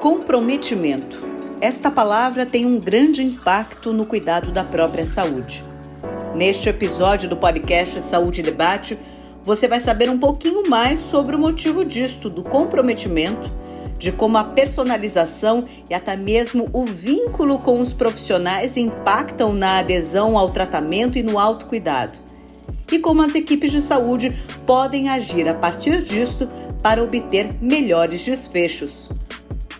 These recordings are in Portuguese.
Comprometimento. Esta palavra tem um grande impacto no cuidado da própria saúde. Neste episódio do podcast Saúde e Debate, você vai saber um pouquinho mais sobre o motivo disto, do comprometimento, de como a personalização e até mesmo o vínculo com os profissionais impactam na adesão ao tratamento e no autocuidado, e como as equipes de saúde podem agir a partir disto para obter melhores desfechos.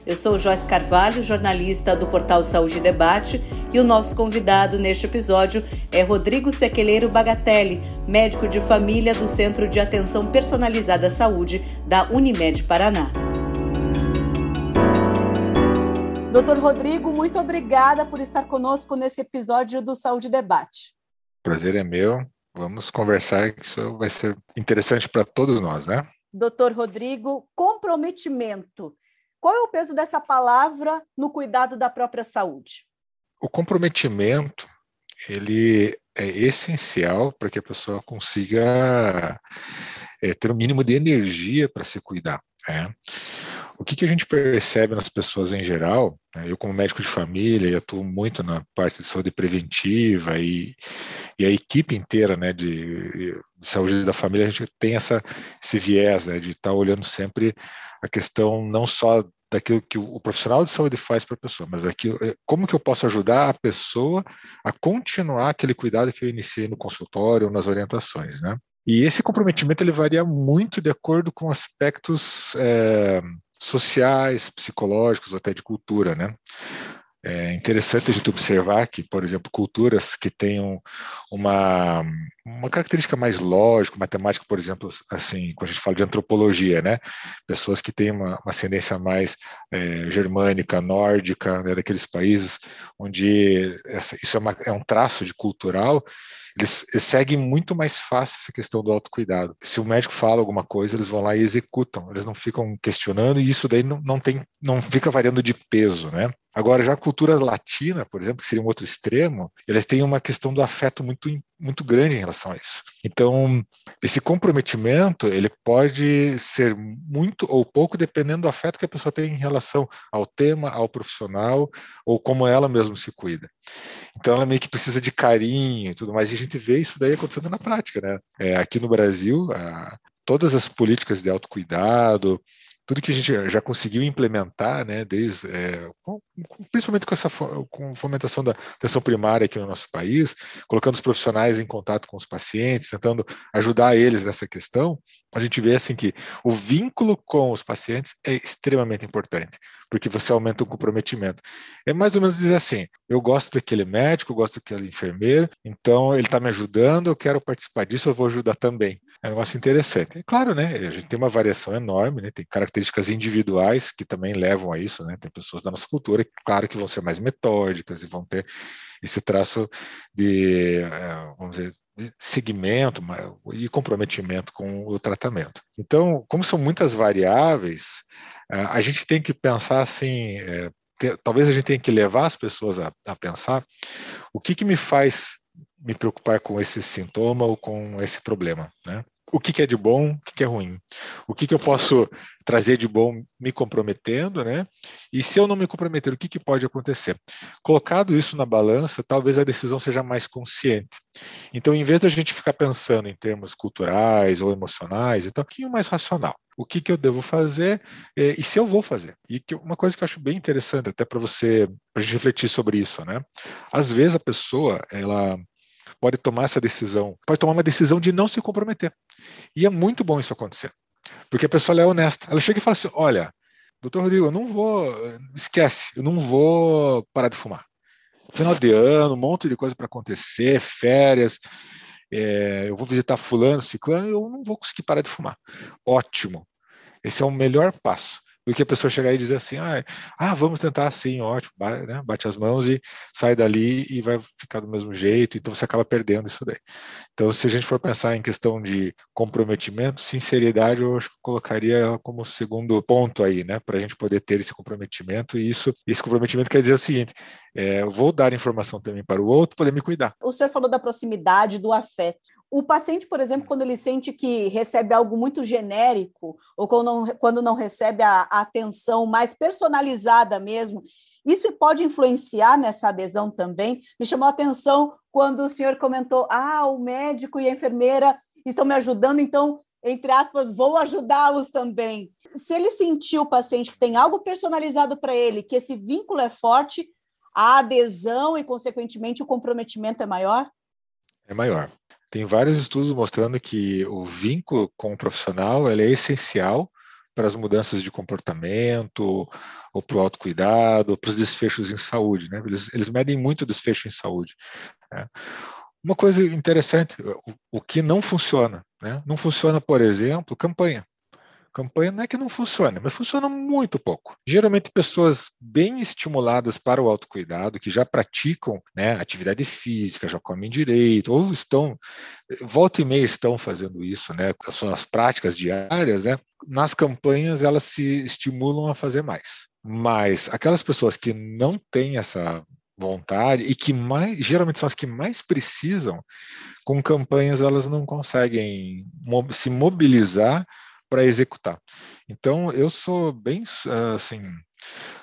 Eu sou Joyce Carvalho, jornalista do portal Saúde e Debate, e o nosso convidado neste episódio é Rodrigo Sequeleiro Bagatelli, médico de família do Centro de Atenção Personalizada à Saúde da Unimed Paraná. Doutor Rodrigo, muito obrigada por estar conosco nesse episódio do Saúde e Debate. Prazer é meu. Vamos conversar, que isso vai ser interessante para todos nós, né? Doutor Rodrigo, comprometimento. Qual é o peso dessa palavra no cuidado da própria saúde? O comprometimento, ele é essencial para que a pessoa consiga é, ter o um mínimo de energia para se cuidar. Né? O que, que, a gente percebe nas pessoas em geral, né? eu como médico de família, atuo muito na parte de saúde preventiva e, e a equipe inteira né, de, de, saúde da família, a gente tem essa, esse viés né, de estar tá olhando sempre a questão não só daquilo que o profissional de saúde faz para a pessoa, mas aquilo, é, como que eu posso ajudar a pessoa a continuar aquele cuidado que eu iniciei no consultório, nas orientações, né? E esse comprometimento ele varia muito de acordo com aspectos é, sociais, psicológicos, até de cultura, né? É interessante a gente observar que, por exemplo, culturas que tenham uma, uma característica mais lógica, matemática, por exemplo, assim, quando a gente fala de antropologia, né? Pessoas que têm uma, uma ascendência mais é, germânica, nórdica, né? daqueles países onde essa, isso é, uma, é um traço de cultural eles, eles, seguem muito mais fácil essa questão do autocuidado. Se o médico fala alguma coisa, eles vão lá e executam, eles não ficam questionando, e isso daí não, não, tem, não fica variando de peso, né? Agora, já a cultura latina, por exemplo, que seria um outro extremo, eles têm uma questão do afeto muito, muito grande em relação a isso. Então, esse comprometimento, ele pode ser muito ou pouco dependendo do afeto que a pessoa tem em relação ao tema, ao profissional, ou como ela mesma se cuida. Então, ela meio que precisa de carinho e tudo mais, e a gente vê isso daí acontecendo na prática, né? É, aqui no Brasil, a, todas as políticas de autocuidado, tudo que a gente já conseguiu implementar, né, desde, é, com, principalmente com essa com fomentação da atenção primária aqui no nosso país, colocando os profissionais em contato com os pacientes, tentando ajudar eles nessa questão, a gente vê assim que o vínculo com os pacientes é extremamente importante porque você aumenta o comprometimento. É mais ou menos dizer assim: eu gosto daquele médico, eu gosto daquele enfermeiro, então ele está me ajudando, eu quero participar disso, eu vou ajudar também. É um negócio interessante. É claro, né? A gente tem uma variação enorme, né? Tem características individuais que também levam a isso, né? Tem pessoas da nossa cultura, claro, que vão ser mais metódicas e vão ter esse traço de, eh, vamos dizer, segmento e comprometimento com o tratamento. Então, como são muitas variáveis, a gente tem que pensar assim, é, talvez a gente tenha que levar as pessoas a, a pensar o que, que me faz me preocupar com esse sintoma ou com esse problema, né? O que, que, é de bom, o que, que é ruim, o que, que, eu posso trazer de bom me comprometendo, né? E se eu não me comprometer, o que, que pode acontecer? Colocado isso na balança, talvez a decisão seja mais consciente. Então, em vez da gente ficar pensando em termos culturais ou emocionais, então, um pouquinho mais racional. O que, que eu devo fazer e, e se eu vou fazer? E que, uma coisa que eu acho bem interessante, até para você, para gente refletir sobre isso, né? Às vezes a pessoa, ela pode tomar essa decisão, pode tomar uma decisão de não se comprometer. E é muito bom isso acontecer, porque a pessoa é honesta. Ela chega e fala assim: olha, doutor Rodrigo, eu não vou, esquece, eu não vou parar de fumar. Final de ano, um monte de coisa para acontecer, férias, é, eu vou visitar fulano, ciclano, eu não vou conseguir parar de fumar. Ótimo. Esse é o melhor passo do que a pessoa chegar e dizer assim, ah, ah vamos tentar assim, ótimo, bate, né? bate as mãos e sai dali e vai ficar do mesmo jeito, então você acaba perdendo isso daí. Então, se a gente for pensar em questão de comprometimento, sinceridade, eu acho que eu colocaria como segundo ponto aí, né, para a gente poder ter esse comprometimento, e isso, esse comprometimento quer dizer o seguinte, é, eu vou dar informação também para o outro poder me cuidar. O senhor falou da proximidade, do afeto. O paciente, por exemplo, quando ele sente que recebe algo muito genérico, ou quando não, quando não recebe a, a atenção mais personalizada mesmo, isso pode influenciar nessa adesão também. Me chamou a atenção quando o senhor comentou: ah, o médico e a enfermeira estão me ajudando, então, entre aspas, vou ajudá-los também. Se ele sentir o paciente que tem algo personalizado para ele, que esse vínculo é forte, a adesão e, consequentemente, o comprometimento é maior? É maior. Tem vários estudos mostrando que o vínculo com o profissional é essencial para as mudanças de comportamento, ou para o autocuidado, ou para os desfechos em saúde. Né? Eles, eles medem muito o desfecho em saúde. Né? Uma coisa interessante, o, o que não funciona. Né? Não funciona, por exemplo, campanha. Campanha não é que não funcione, mas funciona muito pouco. Geralmente pessoas bem estimuladas para o autocuidado, que já praticam né, atividade física, já comem direito, ou estão, volta e meia estão fazendo isso, né, as suas práticas diárias, né, nas campanhas elas se estimulam a fazer mais. Mas aquelas pessoas que não têm essa vontade e que mais geralmente são as que mais precisam com campanhas elas não conseguem se mobilizar para executar. Então, eu sou bem, assim,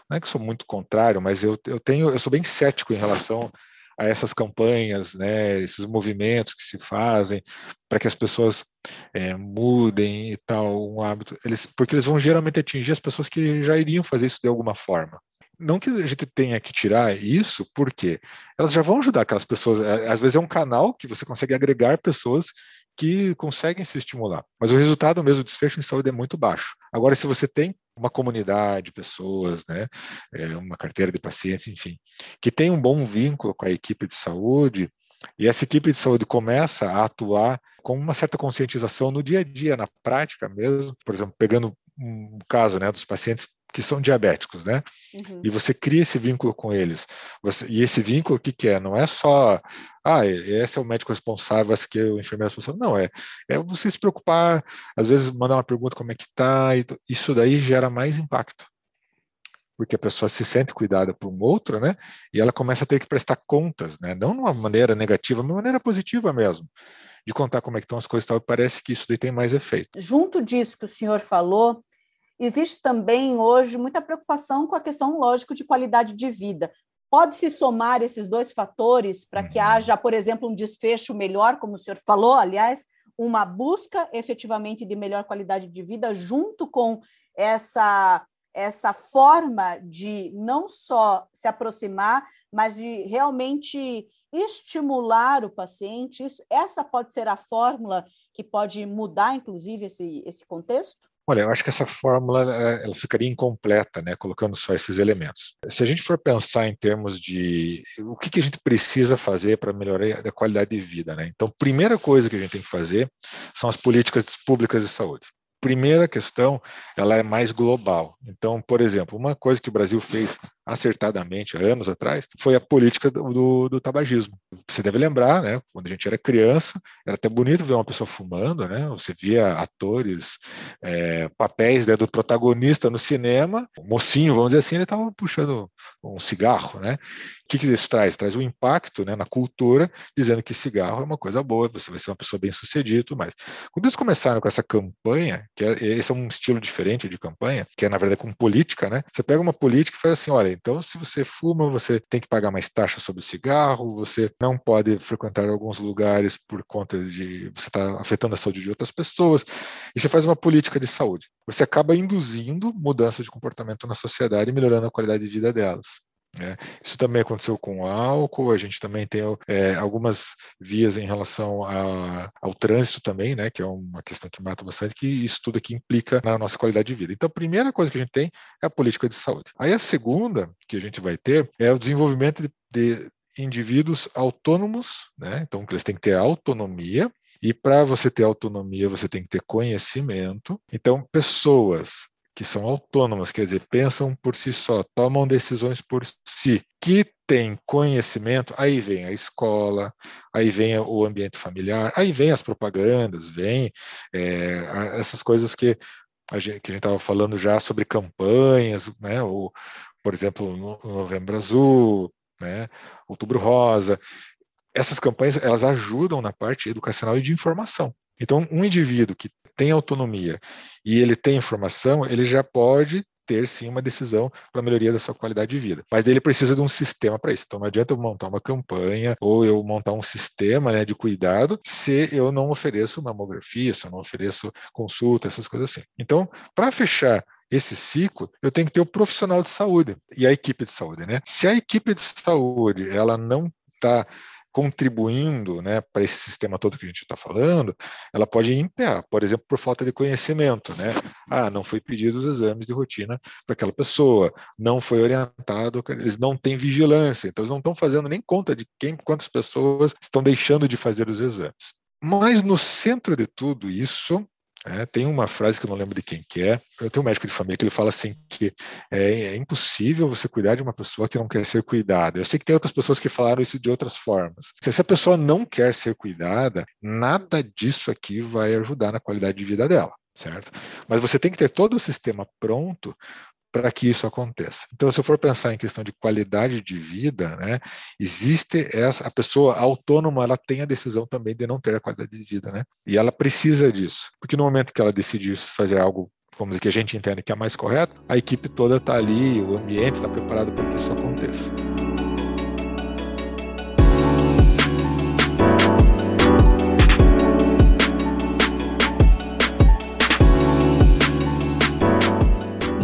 não é que sou muito contrário, mas eu, eu tenho, eu sou bem cético em relação a essas campanhas, né, esses movimentos que se fazem para que as pessoas é, mudem e tal um hábito, eles, porque eles vão geralmente atingir as pessoas que já iriam fazer isso de alguma forma. Não que a gente tenha que tirar isso, porque elas já vão ajudar aquelas pessoas. É, às vezes é um canal que você consegue agregar pessoas que conseguem se estimular. Mas o resultado mesmo do desfecho em saúde é muito baixo. Agora, se você tem uma comunidade de pessoas, né, é, uma carteira de pacientes, enfim, que tem um bom vínculo com a equipe de saúde, e essa equipe de saúde começa a atuar com uma certa conscientização no dia a dia, na prática mesmo, por exemplo, pegando um caso né, dos pacientes que são diabéticos, né? Uhum. E você cria esse vínculo com eles. Você, e esse vínculo, o que, que é? Não é só, ah, esse é o médico responsável, esse aqui é o enfermeiro responsável. Não, é, é você se preocupar, às vezes mandar uma pergunta como é que tá, isso daí gera mais impacto. Porque a pessoa se sente cuidada por um outro, né? E ela começa a ter que prestar contas, né? Não de uma maneira negativa, mas de uma maneira positiva mesmo de contar como é que estão as coisas e tal, parece que isso daí tem mais efeito. Junto disso que o senhor falou, Existe também hoje muita preocupação com a questão, lógico, de qualidade de vida. Pode-se somar esses dois fatores para que uhum. haja, por exemplo, um desfecho melhor, como o senhor falou, aliás, uma busca efetivamente de melhor qualidade de vida, junto com essa, essa forma de não só se aproximar, mas de realmente estimular o paciente. Isso, essa pode ser a fórmula que pode mudar, inclusive, esse, esse contexto? Olha, eu acho que essa fórmula ela ficaria incompleta, né, colocando só esses elementos. Se a gente for pensar em termos de o que, que a gente precisa fazer para melhorar a qualidade de vida, né? Então, primeira coisa que a gente tem que fazer são as políticas públicas de saúde primeira questão, ela é mais global. Então, por exemplo, uma coisa que o Brasil fez acertadamente há anos atrás foi a política do, do, tabagismo. Você deve lembrar, né? Quando a gente era criança, era até bonito ver uma pessoa fumando, né? Você via atores, é, papéis né, do protagonista no cinema, o mocinho, vamos dizer assim, ele estava puxando um cigarro, né? O que, que isso traz? Traz um impacto né, na cultura, dizendo que cigarro é uma coisa boa, você vai ser uma pessoa bem sucedida e tudo mais. Quando eles começaram com essa campanha, que é, esse é um estilo diferente de campanha, que é na verdade com política, né? Você pega uma política e faz assim: olha, então se você fuma, você tem que pagar mais taxa sobre o cigarro, você não pode frequentar alguns lugares por conta de você estar tá afetando a saúde de outras pessoas, e você faz uma política de saúde. Você acaba induzindo mudança de comportamento na sociedade e melhorando a qualidade de vida delas. É, isso também aconteceu com o álcool, a gente também tem é, algumas vias em relação a, ao trânsito também, né, que é uma questão que mata bastante, que isso tudo aqui implica na nossa qualidade de vida. Então, a primeira coisa que a gente tem é a política de saúde. Aí a segunda que a gente vai ter é o desenvolvimento de, de indivíduos autônomos, né, então eles têm que ter autonomia, e para você ter autonomia, você tem que ter conhecimento. Então, pessoas que são autônomas, quer dizer, pensam por si só, tomam decisões por si, que têm conhecimento, aí vem a escola, aí vem o ambiente familiar, aí vem as propagandas, vem é, essas coisas que a gente estava falando já sobre campanhas, né, ou, por exemplo, no Novembro Azul, né, Outubro Rosa, essas campanhas elas ajudam na parte educacional e de informação. Então, um indivíduo que tem autonomia e ele tem informação, ele já pode ter sim uma decisão para a melhoria da sua qualidade de vida. Mas ele precisa de um sistema para isso. Então não adianta eu montar uma campanha ou eu montar um sistema né, de cuidado se eu não ofereço mamografia, se eu não ofereço consulta, essas coisas assim. Então, para fechar esse ciclo, eu tenho que ter o profissional de saúde e a equipe de saúde, né? Se a equipe de saúde ela não está contribuindo né, para esse sistema todo que a gente está falando, ela pode empenhar, por exemplo, por falta de conhecimento. Né? Ah, não foi pedido os exames de rotina para aquela pessoa, não foi orientado, eles não têm vigilância, então eles não estão fazendo nem conta de quem, quantas pessoas estão deixando de fazer os exames. Mas no centro de tudo isso é, tem uma frase que eu não lembro de quem que é. Eu tenho um médico de família que ele fala assim que é, é, impossível você cuidar de uma pessoa que não quer ser cuidada. Eu sei que tem outras pessoas que falaram isso de outras formas. Se essa pessoa não quer ser cuidada, nada disso aqui vai ajudar na qualidade de vida dela certo? Mas você tem que ter todo o sistema pronto para que isso aconteça. Então, se eu for pensar em questão de qualidade de vida, né, existe essa a pessoa autônoma, ela tem a decisão também de não ter a qualidade de vida, né? E ela precisa disso, porque no momento que ela decidir fazer algo como que a gente entende que é mais correto, a equipe toda está ali, o ambiente está preparado para que isso aconteça.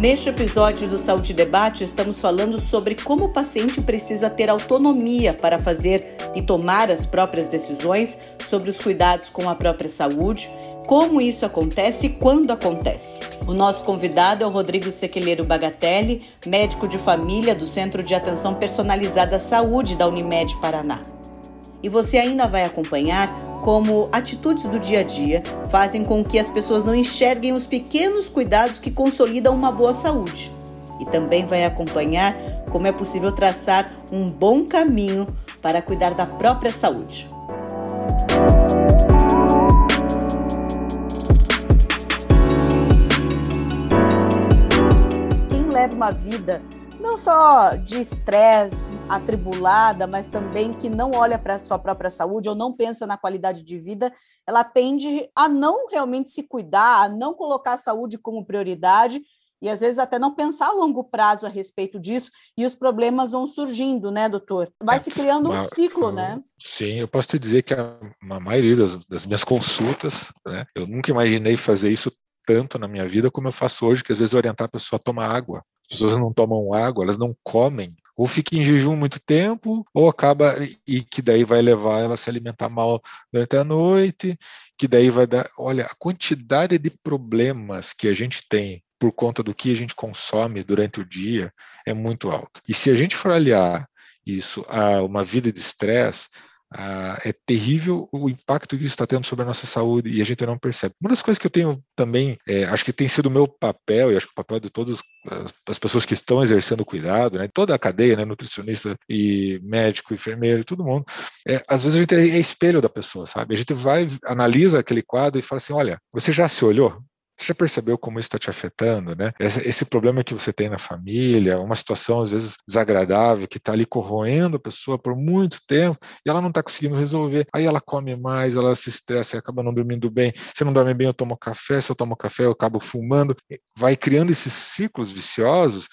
Neste episódio do Saúde Debate, estamos falando sobre como o paciente precisa ter autonomia para fazer e tomar as próprias decisões sobre os cuidados com a própria saúde, como isso acontece e quando acontece. O nosso convidado é o Rodrigo Sequeleiro Bagatelli, médico de família do Centro de Atenção Personalizada à Saúde da Unimed Paraná. E você ainda vai acompanhar como atitudes do dia a dia fazem com que as pessoas não enxerguem os pequenos cuidados que consolidam uma boa saúde. E também vai acompanhar como é possível traçar um bom caminho para cuidar da própria saúde. Quem leva uma vida não só de estresse, atribulada, mas também que não olha para a sua própria saúde ou não pensa na qualidade de vida, ela tende a não realmente se cuidar, a não colocar a saúde como prioridade e às vezes até não pensar a longo prazo a respeito disso, e os problemas vão surgindo, né, doutor? Vai é, se criando um ciclo, né? Sim, eu posso te dizer que a, a maioria das, das, minhas consultas, né, eu nunca imaginei fazer isso tanto na minha vida como eu faço hoje, que às vezes orientar a pessoa a tomar água pessoas não tomam água, elas não comem, ou fica em jejum muito tempo, ou acaba e que daí vai levar ela a se alimentar mal durante a noite, que daí vai dar, olha, a quantidade de problemas que a gente tem por conta do que a gente consome durante o dia é muito alta. E se a gente for aliar isso a uma vida de estresse, ah, é terrível o impacto que isso está tendo sobre a nossa saúde e a gente não percebe. Uma das coisas que eu tenho também, é, acho que tem sido o meu papel, e acho que o papel de todas as pessoas que estão exercendo cuidado, né, toda a cadeia, né, nutricionista e médico, enfermeiro, todo mundo, é, às vezes a gente é, é espelho da pessoa, sabe? A gente vai, analisa aquele quadro e fala assim: olha, você já se olhou? Você já percebeu como isso está te afetando, né? Esse, problema que você tem na família, uma situação às vezes desagradável que está ali corroendo a pessoa por muito tempo e ela não está conseguindo resolver. Aí ela come mais, ela se estressa acaba não dormindo bem. Se não dorme bem, eu tomo café. Se eu tomo café, eu acabo fumando. Vai criando esses ciclos viciosos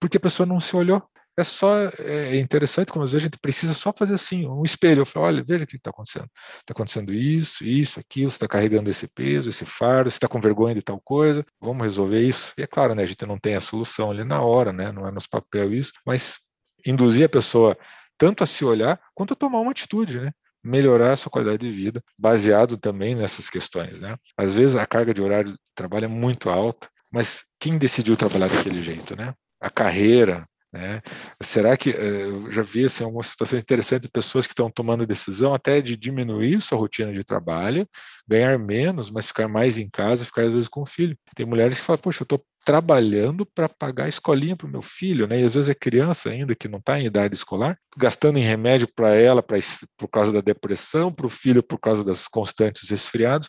porque a pessoa não se olhou é só é interessante como às vezes a gente precisa só fazer assim, um espelho. Eu falo, olha, veja o que está acontecendo. Está acontecendo isso, isso, aquilo, você está carregando esse peso, esse fardo, você está com vergonha de tal coisa, vamos resolver isso. E é claro, né, a gente não tem a solução ali na hora, né, não é nos papel isso, mas induzir a pessoa tanto a se olhar quanto a tomar uma atitude, né? melhorar a sua qualidade de vida, baseado também nessas questões, né? Às vezes a carga de horário de trabalho é muito alta, mas quem decidiu trabalhar daquele jeito, né? A carreira, né? Será que eh, eu já vi assim, algumas situações interessantes de pessoas que estão tomando decisão até de diminuir sua rotina de trabalho, ganhar menos, mas ficar mais em casa, ficar às vezes com o filho. Tem mulheres que falam, poxa, eu estou trabalhando para pagar a escolinha para o meu filho, né? E às vezes é criança ainda que não está em idade escolar, gastando em remédio para ela pra, por causa da depressão, para o filho por causa das constantes resfriados.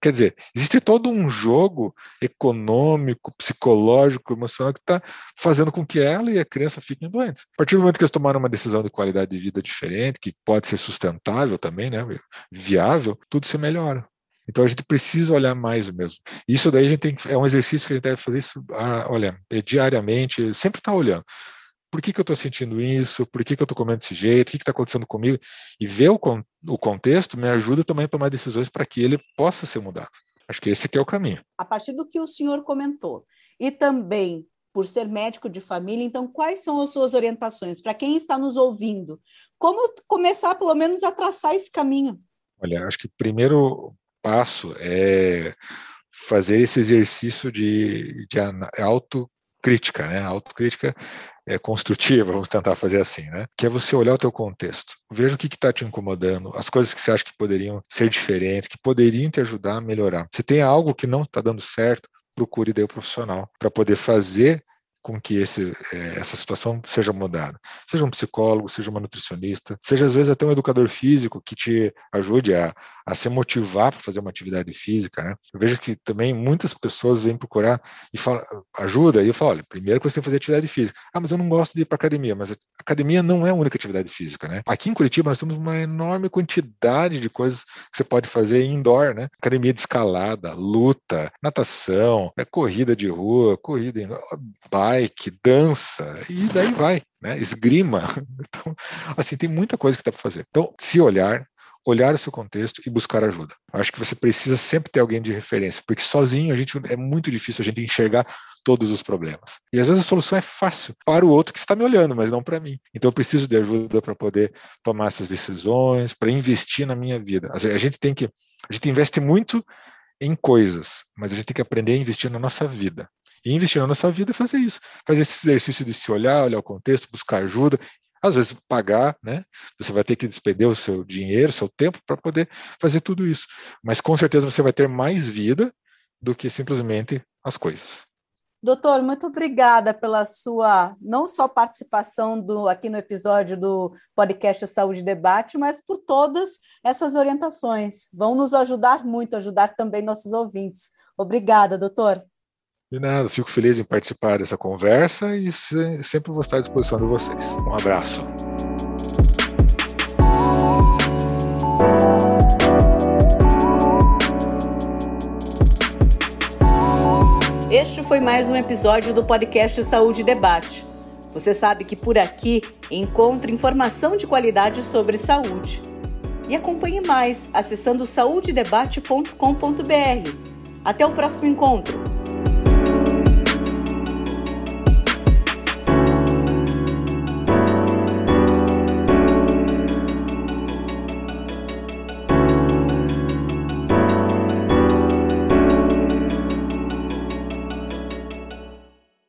Quer dizer, existe todo um jogo econômico, psicológico, emocional que está fazendo com que ela e a criança fiquem doentes. A partir do momento que eles tomaram uma decisão de qualidade de vida diferente, que pode ser sustentável também, né, viável, tudo se melhora. Então a gente precisa olhar mais mesmo. Isso daí a gente tem é um exercício que a gente deve fazer isso, ah, olha, é diariamente, sempre está olhando. Por que, que eu estou sentindo isso? Por que, que eu estou comendo desse jeito? O que está acontecendo comigo? E ver o, con o contexto me ajuda também a tomar decisões para que ele possa ser mudado. Acho que esse aqui é o caminho. A partir do que o senhor comentou, e também por ser médico de família, então quais são as suas orientações para quem está nos ouvindo? Como começar, pelo menos, a traçar esse caminho? Olha, acho que o primeiro passo é fazer esse exercício de, de autocrítica, né? Autocrítica é, construtiva, vamos tentar fazer assim, né? Que é você olhar o teu contexto, veja o que está te incomodando, as coisas que você acha que poderiam ser diferentes, que poderiam te ajudar a melhorar. Se tem algo que não está dando certo, procure daí o profissional para poder fazer com que esse, é, essa situação seja mudada. Seja um psicólogo, seja uma nutricionista, seja às vezes até um educador físico que te ajude a, a se motivar para fazer uma atividade física. Né? Eu vejo que também muitas pessoas vêm procurar e falam, ajuda, e eu falo, olha, primeiro que você tem que fazer atividade física. Ah, mas eu não gosto de ir para academia, mas academia não é a única atividade física. Né? Aqui em Curitiba nós temos uma enorme quantidade de coisas que você pode fazer indoor, né? Academia de escalada, luta, natação, né? corrida de rua, corrida em bike, dança, e daí vai, né? Esgrima. Então, assim, tem muita coisa que dá para fazer. Então, se olhar, olhar o seu contexto e buscar ajuda. Acho que você precisa sempre ter alguém de referência, porque sozinho a gente é muito difícil a gente enxergar todos os problemas. E às vezes a solução é fácil para o outro que está me olhando, mas não para mim. Então eu preciso de ajuda para poder tomar essas decisões, para investir na minha vida. A gente tem que a gente investe muito em coisas, mas a gente tem que aprender a investir na nossa vida. E investir na nossa vida é fazer isso, fazer esse exercício de se olhar, olhar o contexto, buscar ajuda, às vezes pagar, né? Você vai ter que despender o seu dinheiro, seu tempo para poder fazer tudo isso. Mas com certeza você vai ter mais vida do que simplesmente as coisas. Doutor, muito obrigada pela sua não só participação do, aqui no episódio do podcast Saúde Debate, mas por todas essas orientações. Vão nos ajudar muito, ajudar também nossos ouvintes. Obrigada, doutor. De nada, fico feliz em participar dessa conversa e sempre vou estar à disposição de vocês. Um abraço. Este foi mais um episódio do podcast Saúde Debate. Você sabe que por aqui encontra informação de qualidade sobre saúde. E acompanhe mais acessando saudedebate.com.br. Até o próximo encontro.